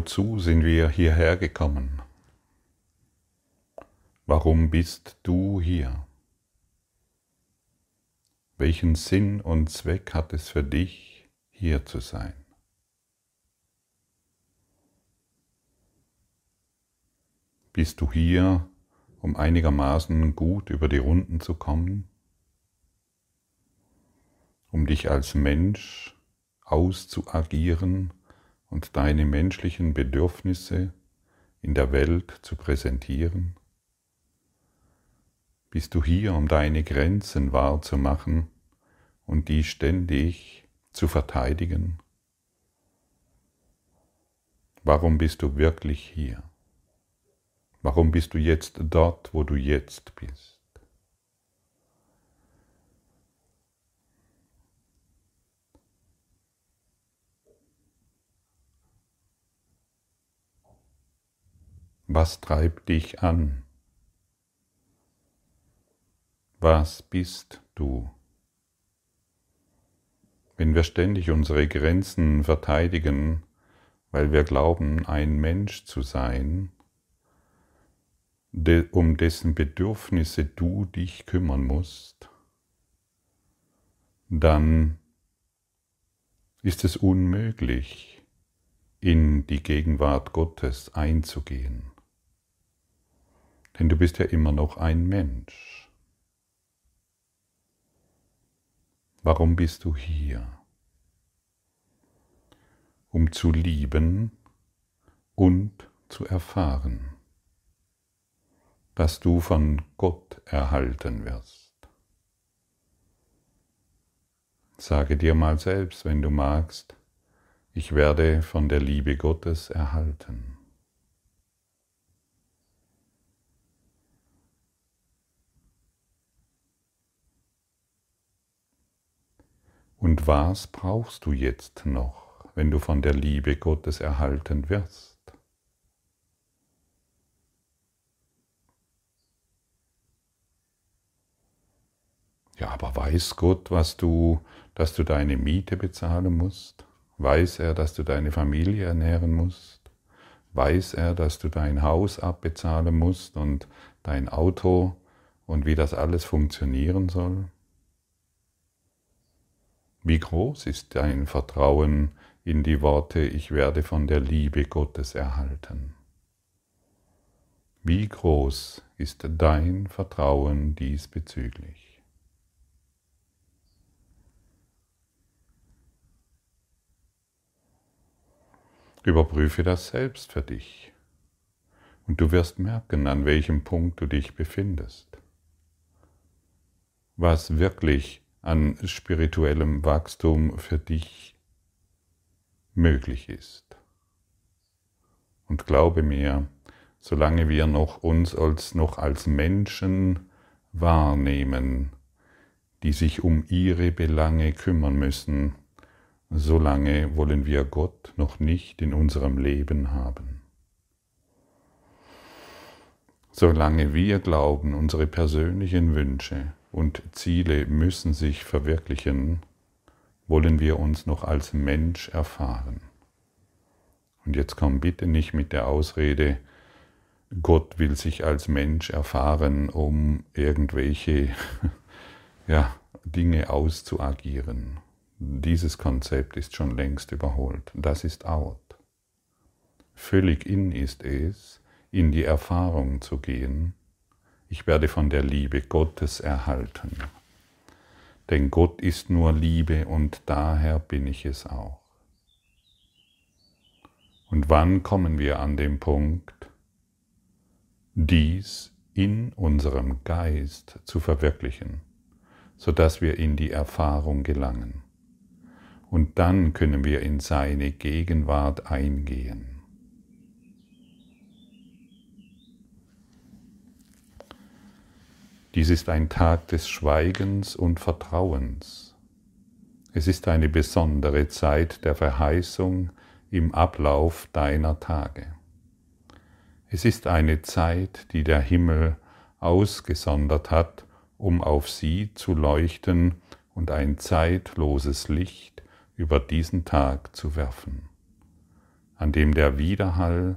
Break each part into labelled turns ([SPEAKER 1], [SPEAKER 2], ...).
[SPEAKER 1] Wozu sind wir hierher gekommen? Warum bist du hier? Welchen Sinn und Zweck hat es für dich, hier zu sein? Bist du hier, um einigermaßen gut über die Runden zu kommen? Um dich als Mensch auszuagieren und deine menschlichen Bedürfnisse in der Welt zu präsentieren? Bist du hier, um deine Grenzen wahrzumachen und die ständig zu verteidigen? Warum bist du wirklich hier? Warum bist du jetzt dort, wo du jetzt bist? Was treibt dich an? Was bist du? Wenn wir ständig unsere Grenzen verteidigen, weil wir glauben, ein Mensch zu sein, um dessen Bedürfnisse du dich kümmern musst, dann ist es unmöglich, in die Gegenwart Gottes einzugehen. Denn du bist ja immer noch ein Mensch. Warum bist du hier? Um zu lieben und zu erfahren, dass du von Gott erhalten wirst. Sage dir mal selbst, wenn du magst, ich werde von der Liebe Gottes erhalten. Und was brauchst du jetzt noch, wenn du von der Liebe Gottes erhalten wirst? Ja, aber weiß Gott, was du, dass du deine Miete bezahlen musst? Weiß er, dass du deine Familie ernähren musst? Weiß er, dass du dein Haus abbezahlen musst und dein Auto und wie das alles funktionieren soll? Wie groß ist dein Vertrauen in die Worte, ich werde von der Liebe Gottes erhalten? Wie groß ist dein Vertrauen diesbezüglich? Überprüfe das selbst für dich und du wirst merken, an welchem Punkt du dich befindest. Was wirklich an spirituellem Wachstum für dich möglich ist. Und glaube mir, solange wir noch uns als noch als Menschen wahrnehmen, die sich um ihre Belange kümmern müssen, solange wollen wir Gott noch nicht in unserem Leben haben. Solange wir glauben, unsere persönlichen Wünsche, und Ziele müssen sich verwirklichen, wollen wir uns noch als Mensch erfahren. Und jetzt komm bitte nicht mit der Ausrede, Gott will sich als Mensch erfahren, um irgendwelche ja, Dinge auszuagieren. Dieses Konzept ist schon längst überholt. Das ist out. Völlig in ist es, in die Erfahrung zu gehen, ich werde von der Liebe Gottes erhalten. Denn Gott ist nur Liebe und daher bin ich es auch. Und wann kommen wir an den Punkt, dies in unserem Geist zu verwirklichen, sodass wir in die Erfahrung gelangen. Und dann können wir in seine Gegenwart eingehen. Dies ist ein Tag des Schweigens und Vertrauens. Es ist eine besondere Zeit der Verheißung im Ablauf deiner Tage. Es ist eine Zeit, die der Himmel ausgesondert hat, um auf sie zu leuchten und ein zeitloses Licht über diesen Tag zu werfen. an dem der Widerhall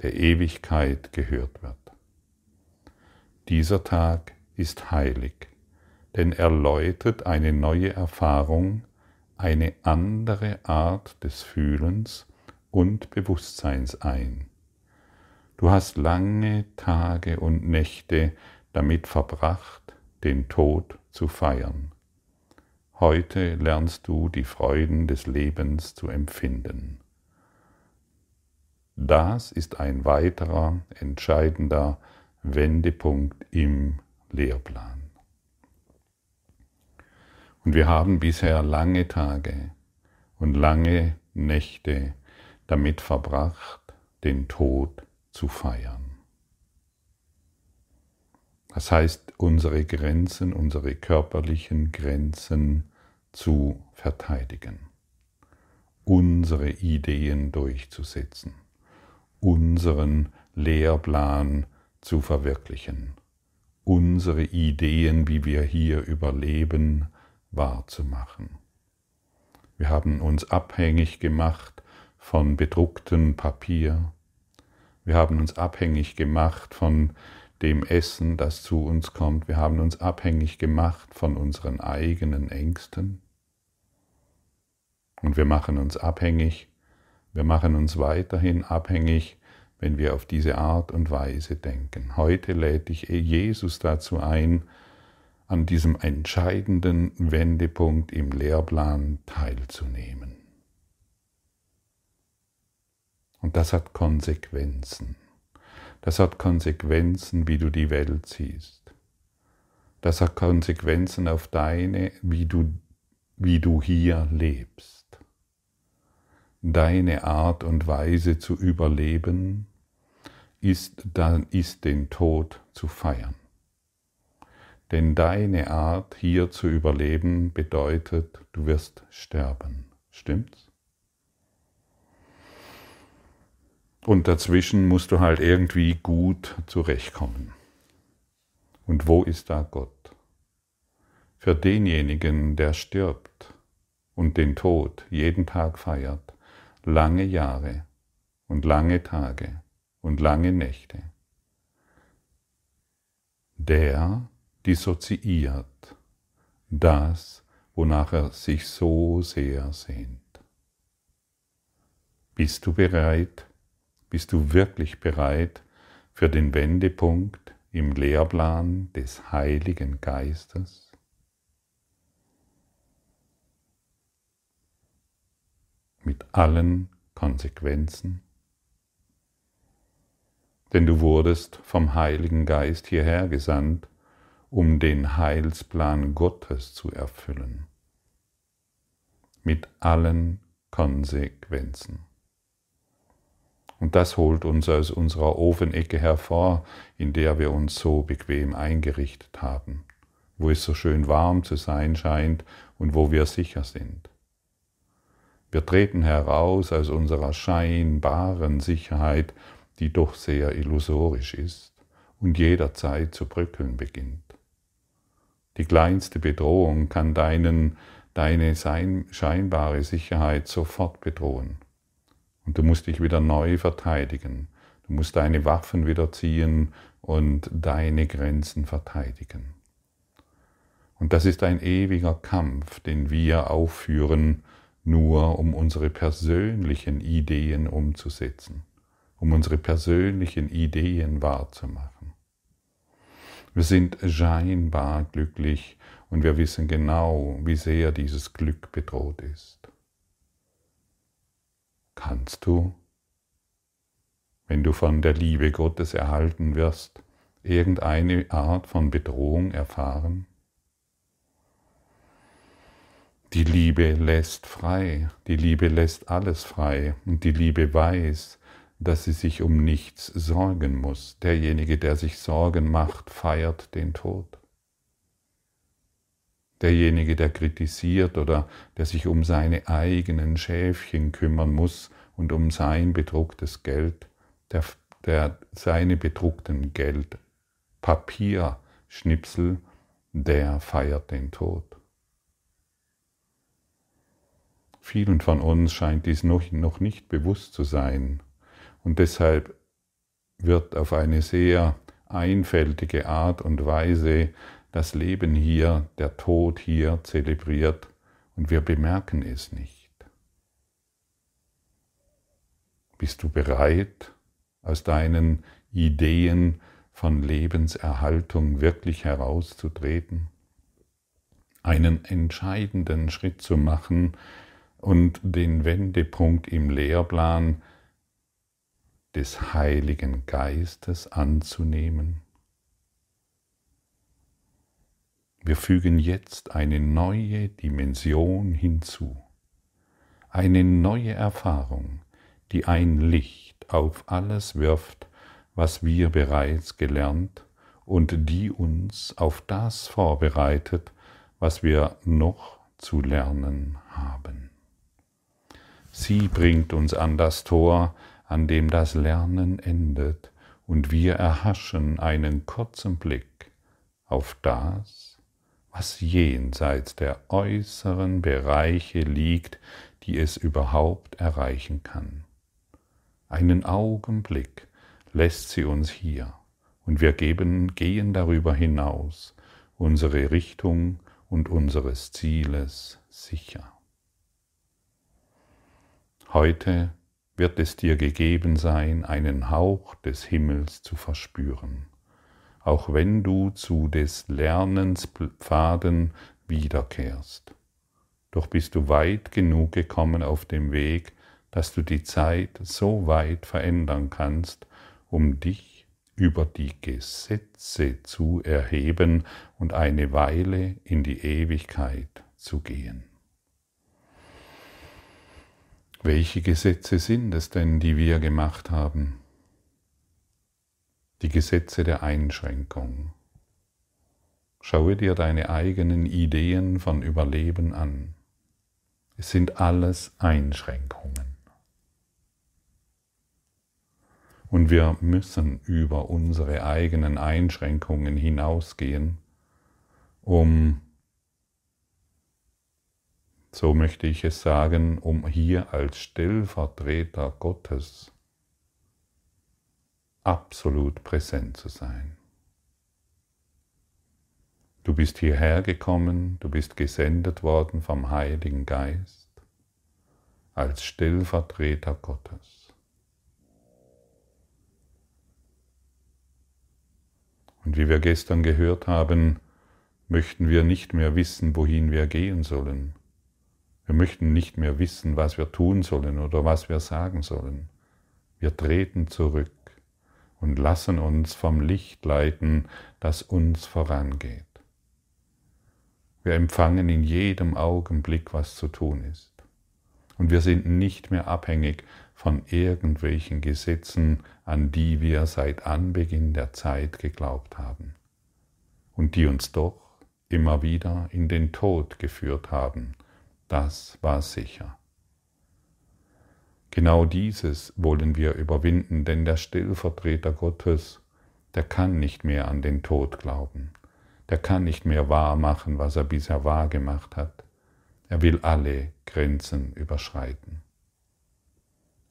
[SPEAKER 1] der Ewigkeit gehört wird. Dieser Tag ist heilig, denn er läutet eine neue Erfahrung, eine andere Art des Fühlens und Bewusstseins ein. Du hast lange Tage und Nächte damit verbracht, den Tod zu feiern. Heute lernst du die Freuden des Lebens zu empfinden. Das ist ein weiterer entscheidender Wendepunkt im Lehrplan. Und wir haben bisher lange Tage und lange Nächte damit verbracht, den Tod zu feiern. Das heißt, unsere Grenzen, unsere körperlichen Grenzen zu verteidigen, unsere Ideen durchzusetzen, unseren Lehrplan zu verwirklichen, unsere Ideen, wie wir hier überleben, wahrzumachen. Wir haben uns abhängig gemacht von bedrucktem Papier. Wir haben uns abhängig gemacht von dem Essen, das zu uns kommt. Wir haben uns abhängig gemacht von unseren eigenen Ängsten. Und wir machen uns abhängig, wir machen uns weiterhin abhängig, wenn wir auf diese Art und Weise denken. Heute lädt dich Jesus dazu ein, an diesem entscheidenden Wendepunkt im Lehrplan teilzunehmen. Und das hat Konsequenzen. Das hat Konsequenzen, wie du die Welt siehst. Das hat Konsequenzen auf deine, wie du, wie du hier lebst. Deine Art und Weise zu überleben ist, dann ist den Tod zu feiern. Denn deine Art hier zu überleben bedeutet, du wirst sterben. Stimmt's? Und dazwischen musst du halt irgendwie gut zurechtkommen. Und wo ist da Gott? Für denjenigen, der stirbt und den Tod jeden Tag feiert, lange Jahre und lange Tage und lange Nächte, der dissoziiert das, wonach er sich so sehr sehnt. Bist du bereit, bist du wirklich bereit für den Wendepunkt im Lehrplan des Heiligen Geistes? Mit allen Konsequenzen? Denn du wurdest vom Heiligen Geist hierher gesandt, um den Heilsplan Gottes zu erfüllen. Mit allen Konsequenzen. Und das holt uns aus unserer Ofenecke hervor, in der wir uns so bequem eingerichtet haben, wo es so schön warm zu sein scheint und wo wir sicher sind. Wir treten heraus aus unserer scheinbaren Sicherheit, die doch sehr illusorisch ist und jederzeit zu bröckeln beginnt. Die kleinste Bedrohung kann deinen, deine scheinbare Sicherheit sofort bedrohen. Und du musst dich wieder neu verteidigen. Du musst deine Waffen wieder ziehen und deine Grenzen verteidigen. Und das ist ein ewiger Kampf, den wir aufführen, nur um unsere persönlichen Ideen umzusetzen, um unsere persönlichen Ideen wahrzumachen. Wir sind scheinbar glücklich und wir wissen genau, wie sehr dieses Glück bedroht ist. Kannst du, wenn du von der Liebe Gottes erhalten wirst, irgendeine Art von Bedrohung erfahren? Die Liebe lässt frei, die Liebe lässt alles frei und die Liebe weiß, dass sie sich um nichts sorgen muss. Derjenige, der sich Sorgen macht, feiert den Tod. Derjenige, der kritisiert oder der sich um seine eigenen Schäfchen kümmern muss und um sein bedrucktes Geld, der, der seine bedruckten Geld, Papierschnipsel, der feiert den Tod. Vielen von uns scheint dies noch, noch nicht bewusst zu sein und deshalb wird auf eine sehr einfältige Art und Weise das Leben hier, der Tod hier zelebriert und wir bemerken es nicht. Bist du bereit, aus deinen Ideen von Lebenserhaltung wirklich herauszutreten? Einen entscheidenden Schritt zu machen und den Wendepunkt im Lehrplan des Heiligen Geistes anzunehmen? Wir fügen jetzt eine neue Dimension hinzu, eine neue Erfahrung, die ein Licht auf alles wirft, was wir bereits gelernt und die uns auf das vorbereitet, was wir noch zu lernen haben. Sie bringt uns an das Tor, an dem das Lernen endet, und wir erhaschen einen kurzen Blick auf das, was jenseits der äußeren Bereiche liegt, die es überhaupt erreichen kann. Einen Augenblick lässt sie uns hier, und wir geben, gehen darüber hinaus, unsere Richtung und unseres Zieles sicher. Heute wird es dir gegeben sein, einen Hauch des Himmels zu verspüren, auch wenn du zu des Lernens Pfaden wiederkehrst. Doch bist du weit genug gekommen auf dem Weg, dass du die Zeit so weit verändern kannst, um dich über die Gesetze zu erheben und eine Weile in die Ewigkeit zu gehen. Welche Gesetze sind es denn, die wir gemacht haben? Die Gesetze der Einschränkung. Schaue dir deine eigenen Ideen von Überleben an. Es sind alles Einschränkungen. Und wir müssen über unsere eigenen Einschränkungen hinausgehen, um so möchte ich es sagen, um hier als Stellvertreter Gottes absolut präsent zu sein. Du bist hierher gekommen, du bist gesendet worden vom Heiligen Geist als Stellvertreter Gottes. Und wie wir gestern gehört haben, möchten wir nicht mehr wissen, wohin wir gehen sollen. Wir möchten nicht mehr wissen, was wir tun sollen oder was wir sagen sollen. Wir treten zurück und lassen uns vom Licht leiten, das uns vorangeht. Wir empfangen in jedem Augenblick, was zu tun ist. Und wir sind nicht mehr abhängig von irgendwelchen Gesetzen, an die wir seit Anbeginn der Zeit geglaubt haben und die uns doch immer wieder in den Tod geführt haben das war sicher. Genau dieses wollen wir überwinden, denn der Stellvertreter Gottes, der kann nicht mehr an den Tod glauben, der kann nicht mehr wahr machen, was er bisher wahr gemacht hat. Er will alle Grenzen überschreiten.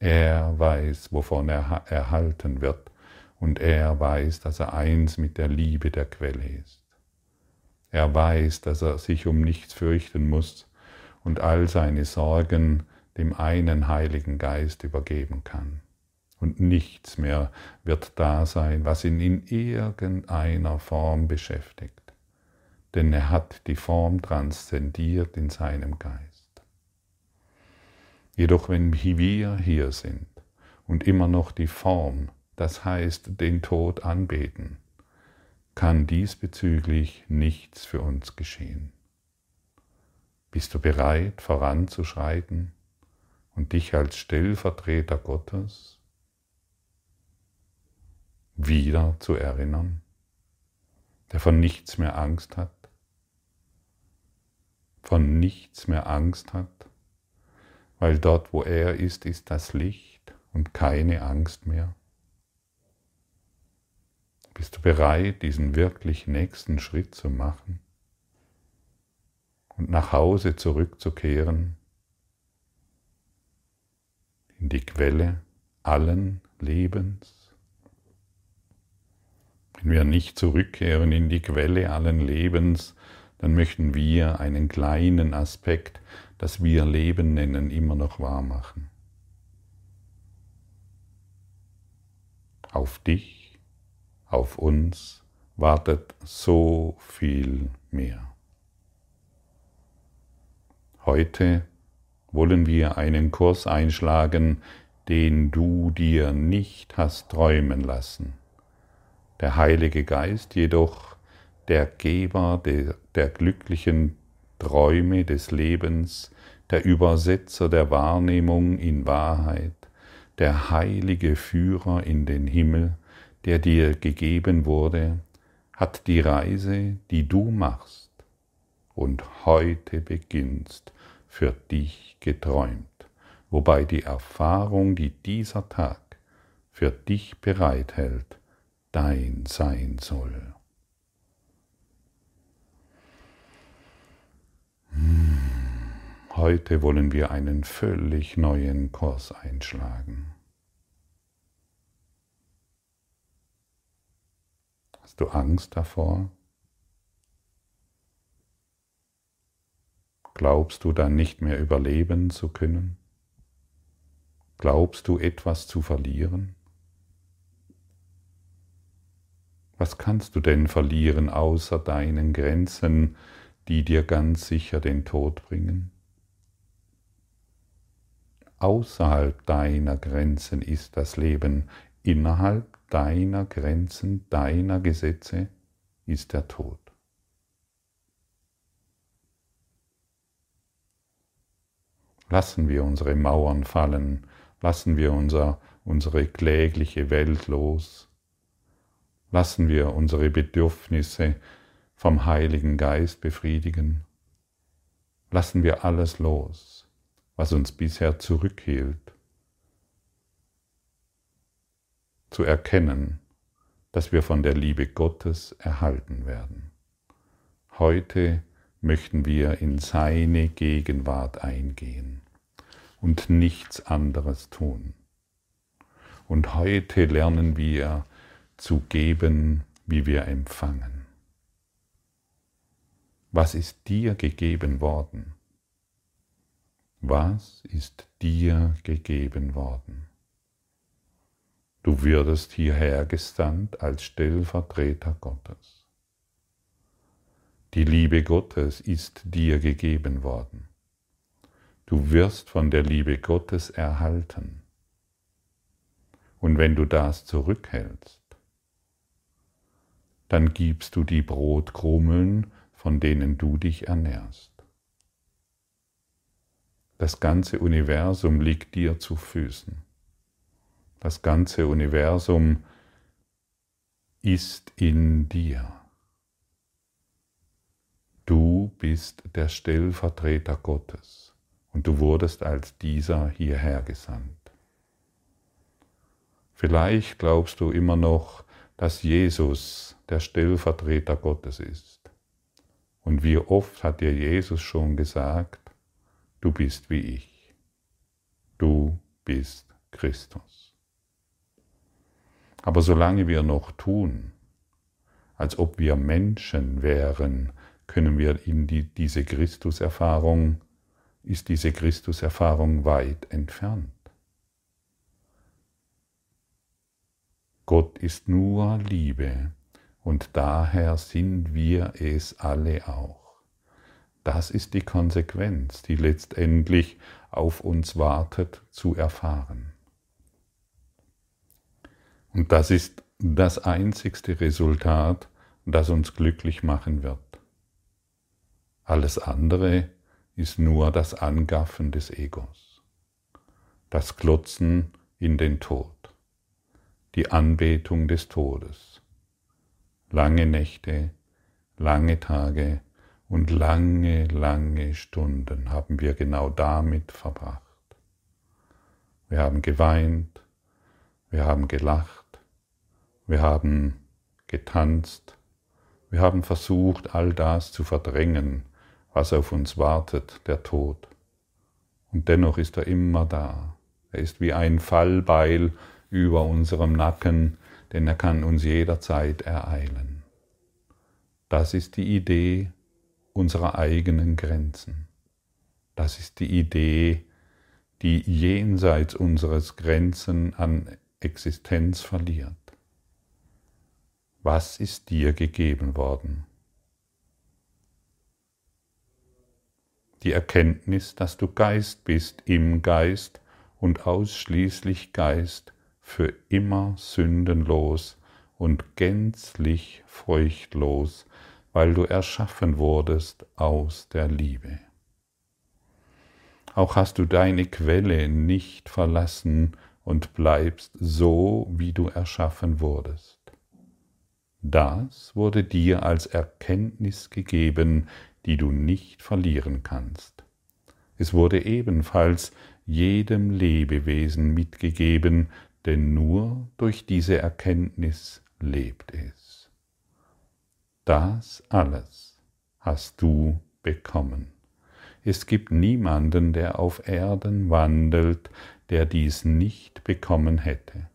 [SPEAKER 1] Er weiß, wovon er erhalten wird, und er weiß, dass er eins mit der Liebe der Quelle ist. Er weiß, dass er sich um nichts fürchten muss, und all seine Sorgen dem einen Heiligen Geist übergeben kann. Und nichts mehr wird da sein, was ihn in irgendeiner Form beschäftigt. Denn er hat die Form transzendiert in seinem Geist. Jedoch wenn wir hier sind und immer noch die Form, das heißt den Tod anbeten, kann diesbezüglich nichts für uns geschehen. Bist du bereit, voranzuschreiten und dich als Stellvertreter Gottes wieder zu erinnern, der von nichts mehr Angst hat, von nichts mehr Angst hat, weil dort, wo er ist, ist das Licht und keine Angst mehr? Bist du bereit, diesen wirklich nächsten Schritt zu machen? Und nach Hause zurückzukehren in die Quelle allen Lebens. Wenn wir nicht zurückkehren in die Quelle allen Lebens, dann möchten wir einen kleinen Aspekt, das wir Leben nennen, immer noch wahr machen. Auf dich, auf uns wartet so viel mehr. Heute wollen wir einen Kurs einschlagen, den du dir nicht hast träumen lassen. Der Heilige Geist jedoch, der Geber der, der glücklichen Träume des Lebens, der Übersetzer der Wahrnehmung in Wahrheit, der heilige Führer in den Himmel, der dir gegeben wurde, hat die Reise, die du machst und heute beginnst, für dich geträumt, wobei die Erfahrung, die dieser Tag für dich bereithält, dein sein soll. Hm. Heute wollen wir einen völlig neuen Kurs einschlagen. Hast du Angst davor? Glaubst du dann nicht mehr überleben zu können? Glaubst du etwas zu verlieren? Was kannst du denn verlieren außer deinen Grenzen, die dir ganz sicher den Tod bringen? Außerhalb deiner Grenzen ist das Leben, innerhalb deiner Grenzen, deiner Gesetze ist der Tod. Lassen wir unsere Mauern fallen, lassen wir unser, unsere klägliche Welt los, lassen wir unsere Bedürfnisse vom Heiligen Geist befriedigen, lassen wir alles los, was uns bisher zurückhielt, zu erkennen, dass wir von der Liebe Gottes erhalten werden. Heute möchten wir in seine Gegenwart eingehen und nichts anderes tun. Und heute lernen wir zu geben, wie wir empfangen. Was ist dir gegeben worden? Was ist dir gegeben worden? Du würdest hierher gesandt als Stellvertreter Gottes. Die Liebe Gottes ist dir gegeben worden. Du wirst von der Liebe Gottes erhalten. Und wenn du das zurückhältst, dann gibst du die Brotkrummeln, von denen du dich ernährst. Das ganze Universum liegt dir zu Füßen. Das ganze Universum ist in dir. Du bist der Stellvertreter Gottes und du wurdest als dieser hierher gesandt. Vielleicht glaubst du immer noch, dass Jesus der Stellvertreter Gottes ist. Und wie oft hat dir Jesus schon gesagt, du bist wie ich. Du bist Christus. Aber solange wir noch tun, als ob wir Menschen wären, können wir in die, diese Christuserfahrung, ist diese Christuserfahrung weit entfernt. Gott ist nur Liebe und daher sind wir es alle auch. Das ist die Konsequenz, die letztendlich auf uns wartet zu erfahren. Und das ist das einzigste Resultat, das uns glücklich machen wird. Alles andere ist nur das Angaffen des Egos, das Klotzen in den Tod, die Anbetung des Todes. Lange Nächte, lange Tage und lange, lange Stunden haben wir genau damit verbracht. Wir haben geweint, wir haben gelacht, wir haben getanzt, wir haben versucht, all das zu verdrängen, was auf uns wartet, der Tod. Und dennoch ist er immer da, Er ist wie ein Fallbeil über unserem Nacken, denn er kann uns jederzeit ereilen. Das ist die Idee unserer eigenen Grenzen. Das ist die Idee, die jenseits unseres Grenzen an Existenz verliert. Was ist dir gegeben worden? Die Erkenntnis, dass du Geist bist im Geist und ausschließlich Geist, für immer sündenlos und gänzlich furchtlos, weil du erschaffen wurdest aus der Liebe. Auch hast du deine Quelle nicht verlassen und bleibst so, wie du erschaffen wurdest. Das wurde dir als Erkenntnis gegeben, die du nicht verlieren kannst. Es wurde ebenfalls jedem Lebewesen mitgegeben, denn nur durch diese Erkenntnis lebt es. Das alles hast du bekommen. Es gibt niemanden, der auf Erden wandelt, der dies nicht bekommen hätte.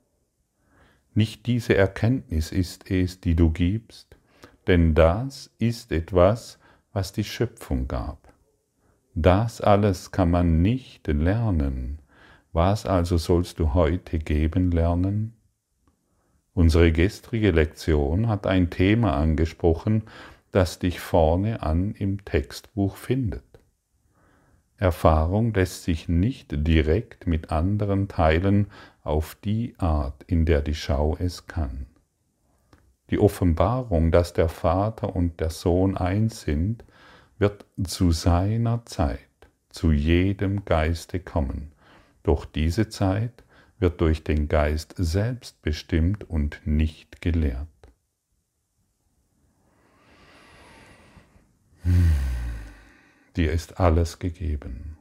[SPEAKER 1] Nicht diese Erkenntnis ist es, die du gibst, denn das ist etwas, was die Schöpfung gab. Das alles kann man nicht lernen. Was also sollst du heute geben lernen? Unsere gestrige Lektion hat ein Thema angesprochen, das dich vorne an im Textbuch findet. Erfahrung lässt sich nicht direkt mit anderen teilen auf die Art, in der die Schau es kann. Die Offenbarung, dass der Vater und der Sohn eins sind, wird zu seiner Zeit zu jedem Geiste kommen. Doch diese Zeit wird durch den Geist selbst bestimmt und nicht gelehrt. Dir ist alles gegeben.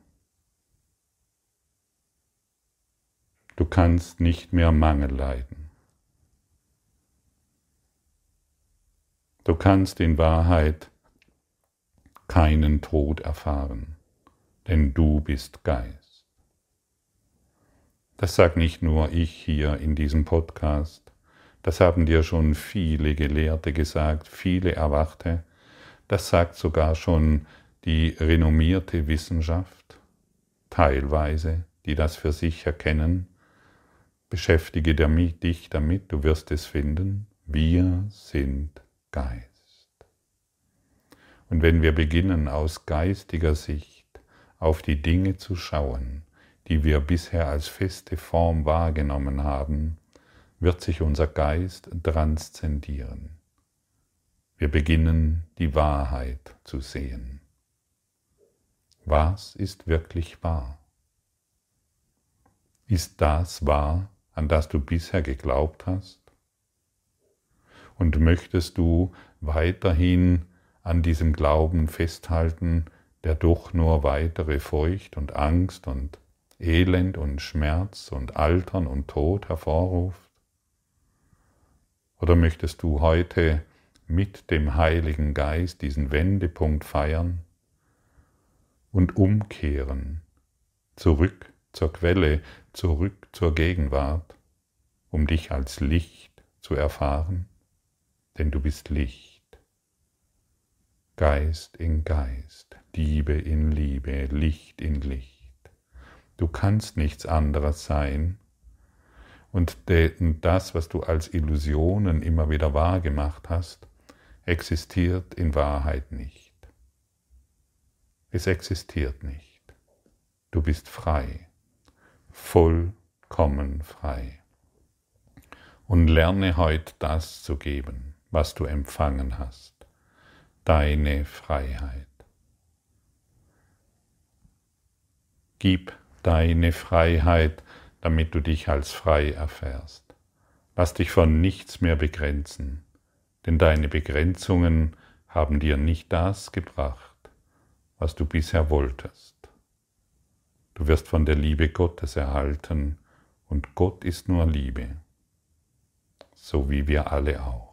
[SPEAKER 1] Du kannst nicht mehr Mangel leiden. Du kannst in Wahrheit keinen Tod erfahren, denn du bist Geist. Das sagt nicht nur ich hier in diesem Podcast, das haben dir schon viele Gelehrte gesagt, viele Erwachte, das sagt sogar schon die renommierte Wissenschaft, teilweise, die das für sich erkennen. Beschäftige dich damit, du wirst es finden. Wir sind Geist. Und wenn wir beginnen aus geistiger Sicht auf die Dinge zu schauen, die wir bisher als feste Form wahrgenommen haben, wird sich unser Geist transzendieren. Wir beginnen die Wahrheit zu sehen. Was ist wirklich wahr? Ist das wahr, an das du bisher geglaubt hast? Und möchtest du weiterhin an diesem Glauben festhalten, der doch nur weitere Furcht und Angst und Elend und Schmerz und Altern und Tod hervorruft? Oder möchtest du heute mit dem Heiligen Geist diesen Wendepunkt feiern und umkehren, zurück zur Quelle, zurück zur Gegenwart, um dich als Licht zu erfahren? Denn du bist Licht. Geist in Geist, Liebe in Liebe, Licht in Licht. Du kannst nichts anderes sein. Und das, was du als Illusionen immer wieder wahrgemacht hast, existiert in Wahrheit nicht. Es existiert nicht. Du bist frei, vollkommen frei. Und lerne heute das zu geben, was du empfangen hast deine Freiheit. Gib deine Freiheit, damit du dich als frei erfährst. Lass dich von nichts mehr begrenzen, denn deine Begrenzungen haben dir nicht das gebracht, was du bisher wolltest. Du wirst von der Liebe Gottes erhalten und Gott ist nur Liebe, so wie wir alle auch.